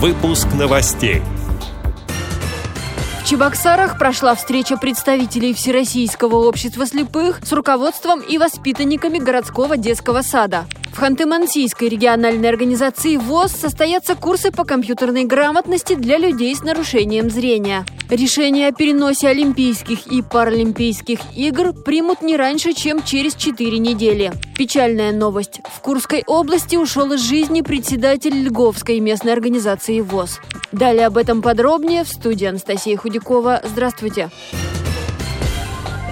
Выпуск новостей. В Чебоксарах прошла встреча представителей Всероссийского общества слепых с руководством и воспитанниками городского детского сада. В Ханты-Мансийской региональной организации ВОЗ состоятся курсы по компьютерной грамотности для людей с нарушением зрения. Решение о переносе Олимпийских и Паралимпийских игр примут не раньше, чем через 4 недели. Печальная новость. В Курской области ушел из жизни председатель Льговской местной организации ВОЗ. Далее об этом подробнее в студии Анастасия Худякова. Здравствуйте. Здравствуйте.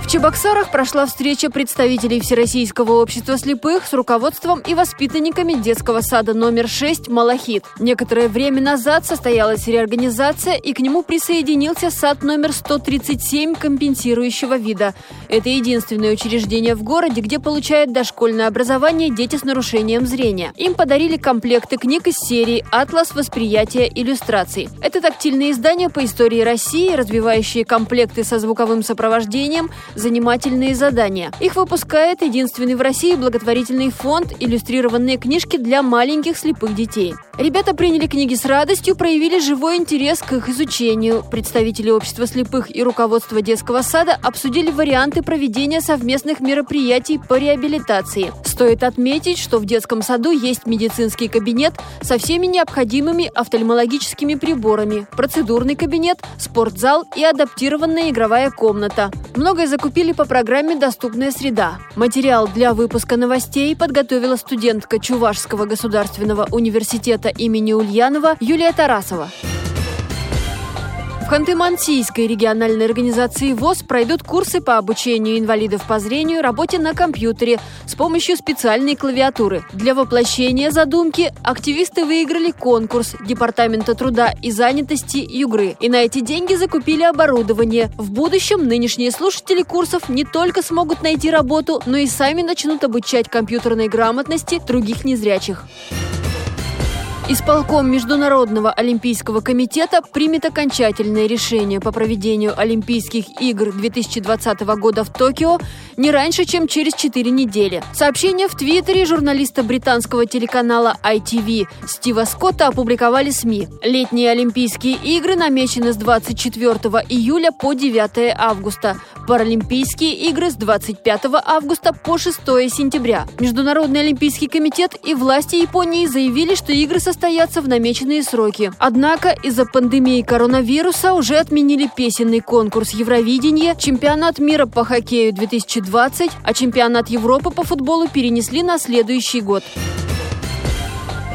В Чебоксарах прошла встреча представителей Всероссийского общества слепых с руководством и воспитанниками детского сада номер 6 «Малахит». Некоторое время назад состоялась реорганизация, и к нему присоединился сад номер 137 компенсирующего вида. Это единственное учреждение в городе, где получают дошкольное образование дети с нарушением зрения. Им подарили комплекты книг из серии «Атлас восприятия иллюстраций». Это тактильные издания по истории России, развивающие комплекты со звуковым сопровождением, занимательные задания. Их выпускает единственный в России благотворительный фонд «Иллюстрированные книжки для маленьких слепых детей». Ребята приняли книги с радостью, проявили живой интерес к их изучению. Представители общества слепых и руководство детского сада обсудили варианты проведения совместных мероприятий по реабилитации. Стоит отметить, что в детском саду есть медицинский кабинет со всеми необходимыми офтальмологическими приборами, процедурный кабинет, спортзал и адаптированная игровая комната. Многое закупили по программе «Доступная среда». Материал для выпуска новостей подготовила студентка Чувашского государственного университета имени Ульянова Юлия Тарасова. В Ханты-Мансийской региональной организации ВОЗ пройдут курсы по обучению инвалидов по зрению работе на компьютере с помощью специальной клавиатуры. Для воплощения задумки активисты выиграли конкурс Департамента труда и занятости Югры. И на эти деньги закупили оборудование. В будущем нынешние слушатели курсов не только смогут найти работу, но и сами начнут обучать компьютерной грамотности других незрячих. Исполком Международного олимпийского комитета примет окончательное решение по проведению Олимпийских игр 2020 года в Токио не раньше, чем через 4 недели. Сообщение в Твиттере журналиста британского телеканала ITV Стива Скотта опубликовали СМИ. Летние Олимпийские игры намечены с 24 июля по 9 августа. Паралимпийские игры с 25 августа по 6 сентября. Международный олимпийский комитет и власти Японии заявили, что игры состоятся в намеченные сроки. Однако из-за пандемии коронавируса уже отменили песенный конкурс Евровидения, чемпионат мира по хоккею 2020, а чемпионат Европы по футболу перенесли на следующий год.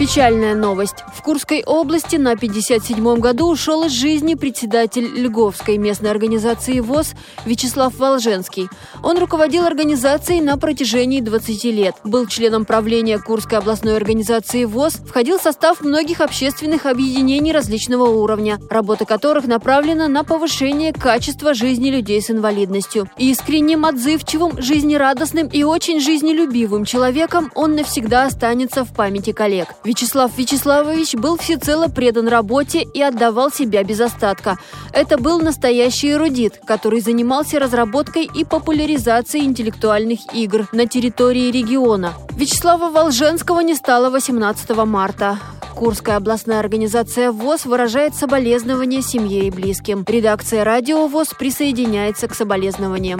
Печальная новость. В Курской области на 57-м году ушел из жизни председатель Льговской местной организации ВОЗ Вячеслав Волженский. Он руководил организацией на протяжении 20 лет. Был членом правления Курской областной организации ВОЗ, входил в состав многих общественных объединений различного уровня, работа которых направлена на повышение качества жизни людей с инвалидностью. Искренним, отзывчивым, жизнерадостным и очень жизнелюбивым человеком он навсегда останется в памяти коллег. Вячеслав Вячеславович был всецело предан работе и отдавал себя без остатка. Это был настоящий эрудит, который занимался разработкой и популяризацией интеллектуальных игр на территории региона. Вячеслава Волженского не стало 18 марта. Курская областная организация ВОЗ выражает соболезнования семье и близким. Редакция «Радио ВОЗ» присоединяется к соболезнованиям.